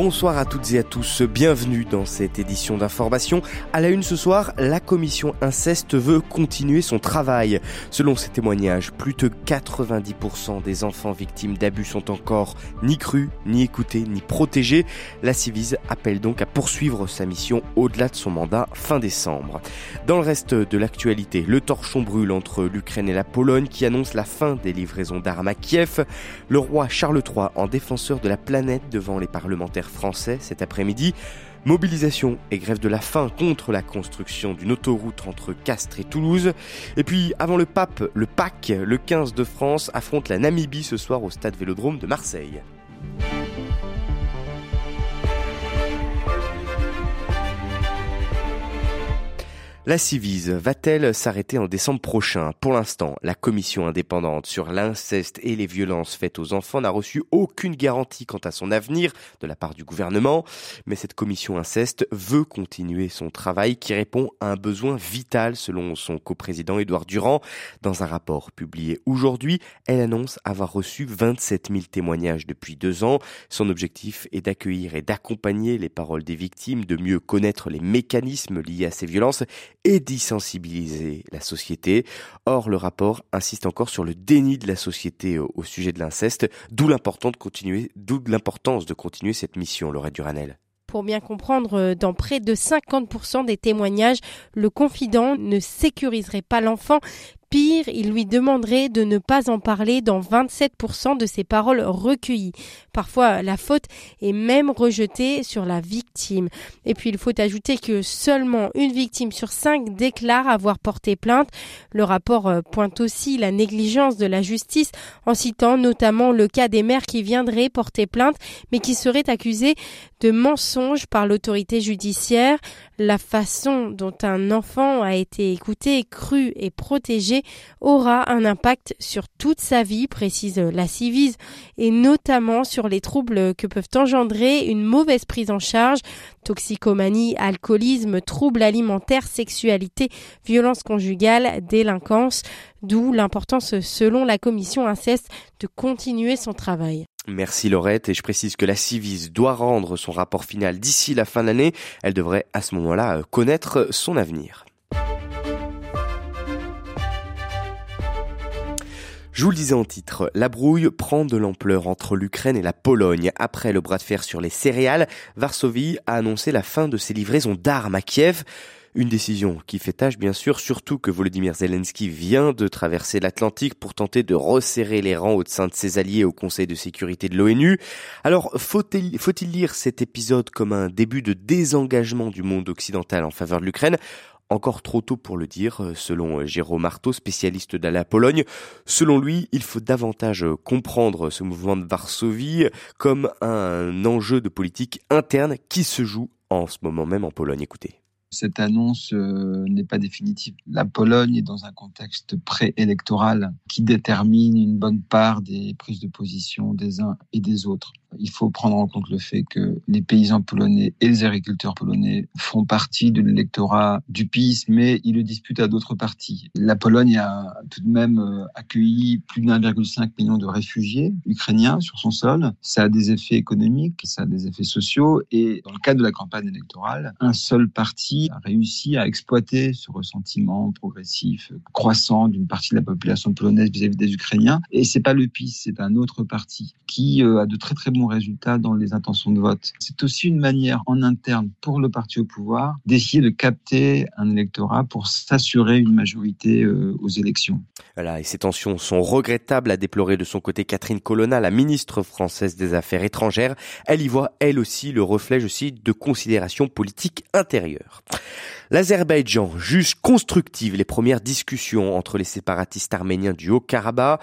Bonsoir à toutes et à tous, bienvenue dans cette édition d'information. À la une ce soir, la commission inceste veut continuer son travail. Selon ses témoignages, plus de 90% des enfants victimes d'abus sont encore ni crus, ni écoutés, ni protégés. La Civise appelle donc à poursuivre sa mission au-delà de son mandat fin décembre. Dans le reste de l'actualité, le torchon brûle entre l'Ukraine et la Pologne qui annonce la fin des livraisons d'armes à Kiev. Le roi Charles III en défenseur de la planète devant les parlementaires français cet après-midi. Mobilisation et grève de la faim contre la construction d'une autoroute entre Castres et Toulouse. Et puis, avant le pape, le PAC, le 15 de France, affronte la Namibie ce soir au stade Vélodrome de Marseille. La Civise va-t-elle s'arrêter en décembre prochain? Pour l'instant, la commission indépendante sur l'inceste et les violences faites aux enfants n'a reçu aucune garantie quant à son avenir de la part du gouvernement, mais cette commission inceste veut continuer son travail qui répond à un besoin vital selon son coprésident Édouard Durand. Dans un rapport publié aujourd'hui, elle annonce avoir reçu 27 000 témoignages depuis deux ans. Son objectif est d'accueillir et d'accompagner les paroles des victimes, de mieux connaître les mécanismes liés à ces violences et d'y sensibiliser la société. Or, le rapport insiste encore sur le déni de la société au, sujet de l'inceste, d'où l'importance de continuer, de continuer cette mission, Laurette Duranel. Pour bien comprendre, euh, dans près de 50% des témoignages, le confident ne sécuriserait pas l'enfant Pire, il lui demanderait de ne pas en parler dans 27% de ses paroles recueillies. Parfois, la faute est même rejetée sur la victime. Et puis, il faut ajouter que seulement une victime sur cinq déclare avoir porté plainte. Le rapport euh, pointe aussi la négligence de la justice en citant notamment le cas des mères qui viendraient porter plainte mais qui seraient accusées de mensonges par l'autorité judiciaire. La façon dont un enfant a été écouté, cru et protégé aura un impact sur toute sa vie, précise la Civise, et notamment sur les troubles que peuvent engendrer une mauvaise prise en charge, toxicomanie, alcoolisme, troubles alimentaires, sexualité, violence conjugale, délinquance, d'où l'importance, selon la commission inceste, de continuer son travail. Merci Laurette et je précise que la Civise doit rendre son rapport final d'ici la fin de l'année. Elle devrait à ce moment-là connaître son avenir. Je vous le disais en titre, la brouille prend de l'ampleur entre l'Ukraine et la Pologne. Après le bras de fer sur les céréales, Varsovie a annoncé la fin de ses livraisons d'armes à Kiev. Une décision qui fait tâche bien sûr, surtout que Volodymyr Zelensky vient de traverser l'Atlantique pour tenter de resserrer les rangs au sein de ses alliés au Conseil de sécurité de l'ONU. Alors faut-il faut lire cet épisode comme un début de désengagement du monde occidental en faveur de l'Ukraine? Encore trop tôt pour le dire, euh, selon euh, Jérôme Marteau, spécialiste de la Pologne. Selon lui, il faut davantage euh, comprendre ce mouvement de Varsovie comme un enjeu de politique interne qui se joue en ce moment même en Pologne. Écoutez. Cette annonce n'est pas définitive. La Pologne est dans un contexte préélectoral qui détermine une bonne part des prises de position des uns et des autres. Il faut prendre en compte le fait que les paysans polonais et les agriculteurs polonais font partie de l'électorat du PiS, mais ils le disputent à d'autres partis. La Pologne a tout de même euh, accueilli plus de 1,5 million de réfugiés ukrainiens sur son sol. Ça a des effets économiques, ça a des effets sociaux, et dans le cadre de la campagne électorale, un seul parti a réussi à exploiter ce ressentiment progressif, croissant d'une partie de la population polonaise vis-à-vis des Ukrainiens. Et c'est pas le PiS, c'est un autre parti qui euh, a de très très résultat dans les intentions de vote. C'est aussi une manière en interne pour le parti au pouvoir d'essayer de capter un électorat pour s'assurer une majorité euh, aux élections. Voilà, et ces tensions sont regrettables, a déploré de son côté Catherine Colonna, la ministre française des Affaires étrangères. Elle y voit, elle aussi, le reflet, je de considérations politiques intérieures. L'Azerbaïdjan juge constructive les premières discussions entre les séparatistes arméniens du Haut-Karabakh.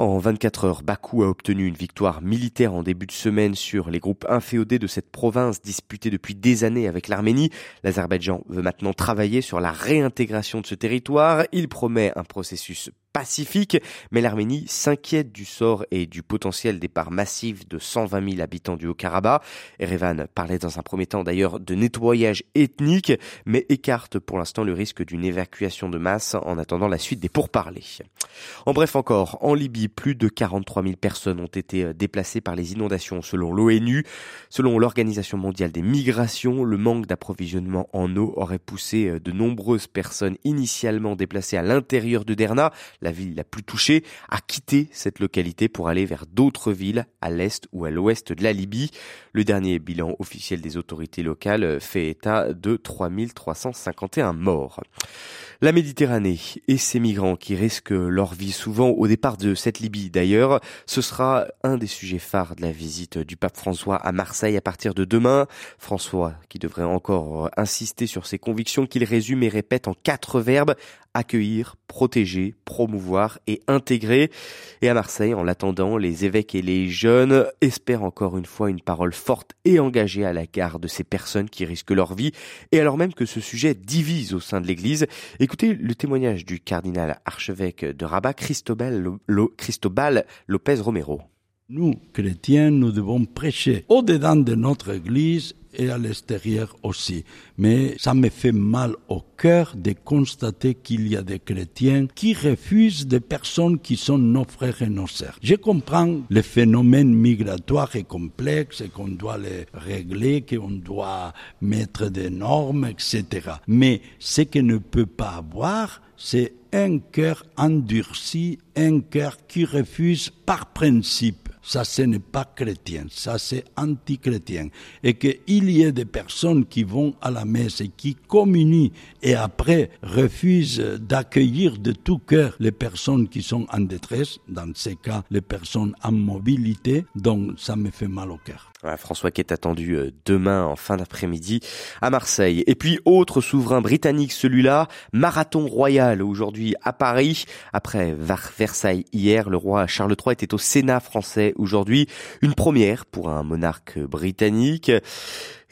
En 24 heures, Bakou a obtenu une victoire militaire en début de semaine sur les groupes inféodés de cette province disputée depuis des années avec l'Arménie. L'Azerbaïdjan veut maintenant travailler sur la réintégration de ce territoire. Il promet un processus pacifique, mais l'Arménie s'inquiète du sort et du potentiel départ massif de 120 000 habitants du Haut-Karabakh. Erevan parlait dans un premier temps d'ailleurs de nettoyage ethnique, mais écarte pour l'instant le risque d'une évacuation de masse en attendant la suite des pourparlers. En bref encore, en Libye, plus de 43 000 personnes ont été euh, déplacées par les inondations selon l'ONU. Selon l'Organisation mondiale des migrations, le manque d'approvisionnement en eau aurait poussé euh, de nombreuses personnes initialement déplacées à l'intérieur de Derna, la ville la plus touchée, à quitter cette localité pour aller vers d'autres villes à l'est ou à l'ouest de la Libye. Le dernier bilan officiel des autorités locales fait état de 3351 morts. La Méditerranée et ses migrants qui risquent leur vie souvent au départ de cette Libye d'ailleurs, ce sera un des sujets phares de la visite du pape François à Marseille à partir de demain. François qui devrait encore insister sur ses convictions qu'il résume et répète en quatre verbes accueillir, protéger, promouvoir et intégrer. Et à Marseille, en l'attendant, les évêques et les jeunes espèrent encore une fois une parole forte et engagée à l'égard de ces personnes qui risquent leur vie, et alors même que ce sujet divise au sein de l'Église. Écoutez le témoignage du cardinal archevêque de Rabat, Cristobal, Cristobal Lopez Romero. Nous, chrétiens, nous devons prêcher au-dedans de notre Église et à l'extérieur aussi. Mais ça me fait mal au cœur de constater qu'il y a des chrétiens qui refusent des personnes qui sont nos frères et nos sœurs. Je comprends le phénomène migratoire est complexe et qu'on doit les régler, qu'on doit mettre des normes, etc. Mais ce que ne peut pas avoir, c'est un cœur endurci, un cœur qui refuse par principe ça ce n'est pas chrétien, ça c'est anti-chrétien. Et qu'il y ait des personnes qui vont à la messe et qui communient et après refusent d'accueillir de tout cœur les personnes qui sont en détresse, dans ces cas les personnes en mobilité, donc ça me fait mal au cœur. François qui est attendu euh, demain en fin d'après-midi à Marseille. Et puis autre souverain britannique, celui-là, marathon royal aujourd'hui à Paris. Après Versailles hier, le roi Charles III était au Sénat français aujourd'hui. Une première pour un monarque britannique.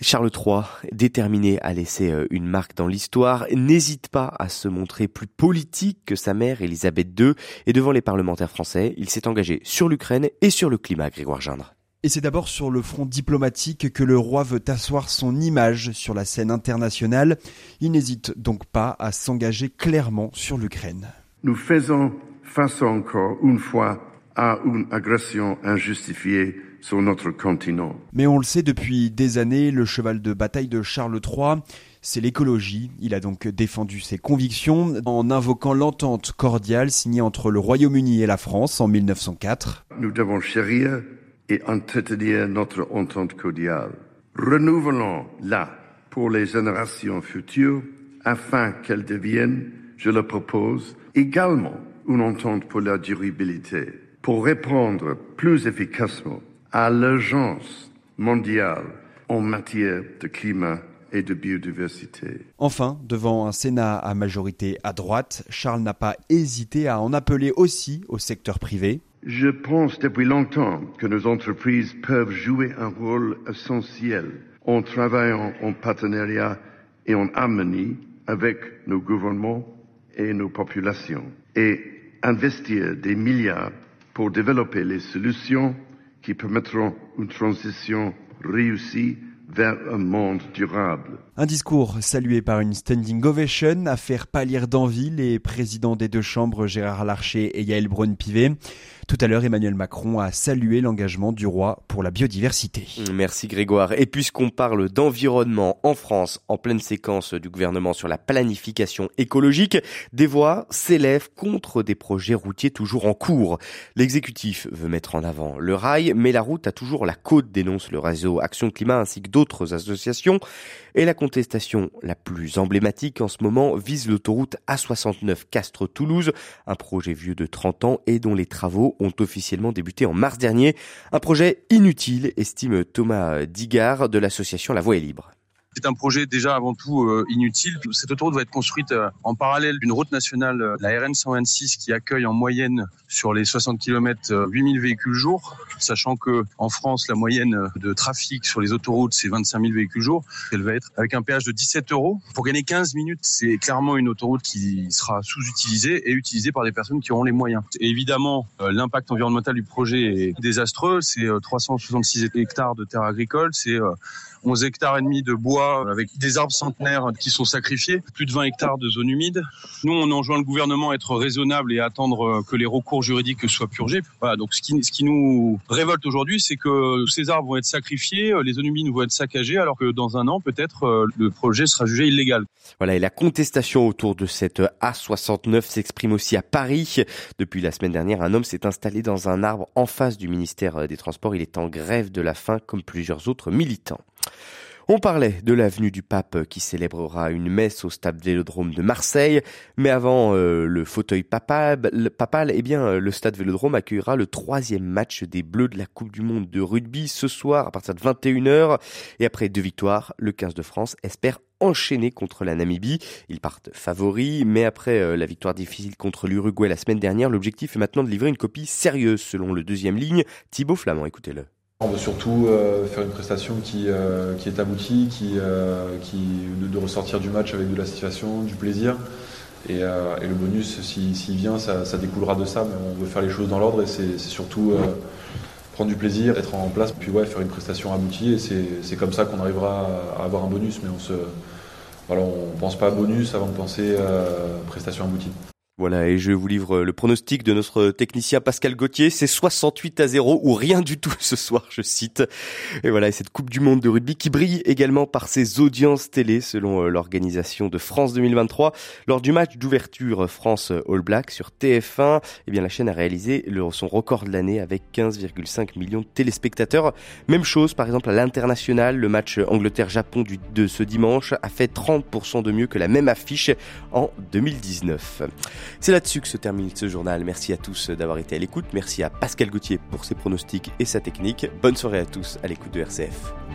Charles III, déterminé à laisser euh, une marque dans l'histoire, n'hésite pas à se montrer plus politique que sa mère Elisabeth II. Et devant les parlementaires français, il s'est engagé sur l'Ukraine et sur le climat, Grégoire Gindre. Et c'est d'abord sur le front diplomatique que le roi veut asseoir son image sur la scène internationale. Il n'hésite donc pas à s'engager clairement sur l'Ukraine. Nous faisons face encore une fois à une agression injustifiée sur notre continent. Mais on le sait depuis des années, le cheval de bataille de Charles III, c'est l'écologie. Il a donc défendu ses convictions en invoquant l'entente cordiale signée entre le Royaume-Uni et la France en 1904. Nous devons chérir et entretenir notre entente cordiale. Renouvelons-la pour les générations futures afin qu'elle devienne, je le propose, également une entente pour la durabilité, pour répondre plus efficacement à l'urgence mondiale en matière de climat et de biodiversité. Enfin, devant un Sénat à majorité à droite, Charles n'a pas hésité à en appeler aussi au secteur privé. Je pense depuis longtemps que nos entreprises peuvent jouer un rôle essentiel en travaillant en partenariat et en harmonie avec nos gouvernements et nos populations et investir des milliards pour développer les solutions qui permettront une transition réussie vers un monde durable. Un discours salué par une standing ovation à faire pâlir d'envie les présidents des deux chambres Gérard Larcher et Yael Braun-Pivet. Tout à l'heure, Emmanuel Macron a salué l'engagement du roi pour la biodiversité. Merci Grégoire. Et puisqu'on parle d'environnement en France, en pleine séquence du gouvernement sur la planification écologique, des voix s'élèvent contre des projets routiers toujours en cours. L'exécutif veut mettre en avant le rail, mais la route a toujours la côte, dénonce le réseau Action Climat ainsi que d'autres associations. Et la contestation la plus emblématique en ce moment vise l'autoroute A69 Castres-Toulouse, un projet vieux de 30 ans et dont les travaux ont officiellement débuté en mars dernier. Un projet inutile, estime Thomas Digard de l'association La Voie est libre. C'est un projet déjà avant tout euh, inutile. Cette autoroute va être construite euh, en parallèle d'une route nationale, euh, la RN 126, qui accueille en moyenne sur les 60 km 8000 véhicules jour, sachant que en France la moyenne de trafic sur les autoroutes c'est 25 000 véhicules jour. Elle va être avec un péage de 17 euros pour gagner 15 minutes. C'est clairement une autoroute qui sera sous-utilisée et utilisée par des personnes qui auront les moyens. Évidemment, l'impact environnemental du projet est désastreux. C'est 366 hectares de terres agricoles, c'est 11 hectares et demi de bois avec des arbres centenaires qui sont sacrifiés, plus de 20 hectares de zones humides. Nous, on enjoint le gouvernement à être raisonnable et à attendre que les recours juridiques soient purgés. Voilà, donc ce qui, ce qui nous révolte aujourd'hui, c'est que ces arbres vont être sacrifiés, les zones humides vont être saccagées, alors que dans un an, peut-être, le projet sera jugé illégal. Voilà, et la contestation autour de cette A69 s'exprime aussi à Paris. Depuis la semaine dernière, un homme s'est installé dans un arbre en face du ministère des Transports. Il est en grève de la faim, comme plusieurs autres militants. On parlait de l'avenue du Pape qui célébrera une messe au stade Vélodrome de Marseille, mais avant euh, le fauteuil papal, eh bien le stade Vélodrome accueillera le troisième match des Bleus de la Coupe du Monde de rugby ce soir à partir de 21h. Et après deux victoires, le 15 de France espère enchaîner contre la Namibie. Ils partent favoris, mais après euh, la victoire difficile contre l'Uruguay la semaine dernière, l'objectif est maintenant de livrer une copie sérieuse selon le deuxième ligne, Thibaut Flamand. Écoutez-le. On veut surtout euh, faire une prestation qui, euh, qui est aboutie, qui, euh, qui de, de, ressortir du match avec de la situation, du plaisir. Et, et le bonus, s'il si, vient, ça, ça, découlera de ça. Mais on veut faire les choses dans l'ordre et c'est surtout prendre du plaisir, être en place, puis ouais, faire une prestation aboutie. Et c'est comme ça qu'on arrivera à avoir un bonus. Mais on se, voilà, on pense pas à bonus avant de penser à prestation aboutie. Voilà, et je vous livre le pronostic de notre technicien Pascal Gauthier. C'est 68 à 0 ou rien du tout ce soir, je cite. Et voilà, et cette Coupe du Monde de rugby qui brille également par ses audiences télé selon euh, l'organisation de France 2023. Lors du match d'ouverture France All Black sur TF1, eh bien, la chaîne a réalisé son record de l'année avec 15,5 millions de téléspectateurs. Même chose, par exemple, à l'international, le match Angleterre-Japon de ce dimanche a fait 30% de mieux que la même affiche en 2019. C'est là-dessus que se termine ce journal. Merci à tous d'avoir été à l'écoute. Merci à Pascal Gauthier pour ses pronostics et sa technique. Bonne soirée à tous à l'écoute de RCF.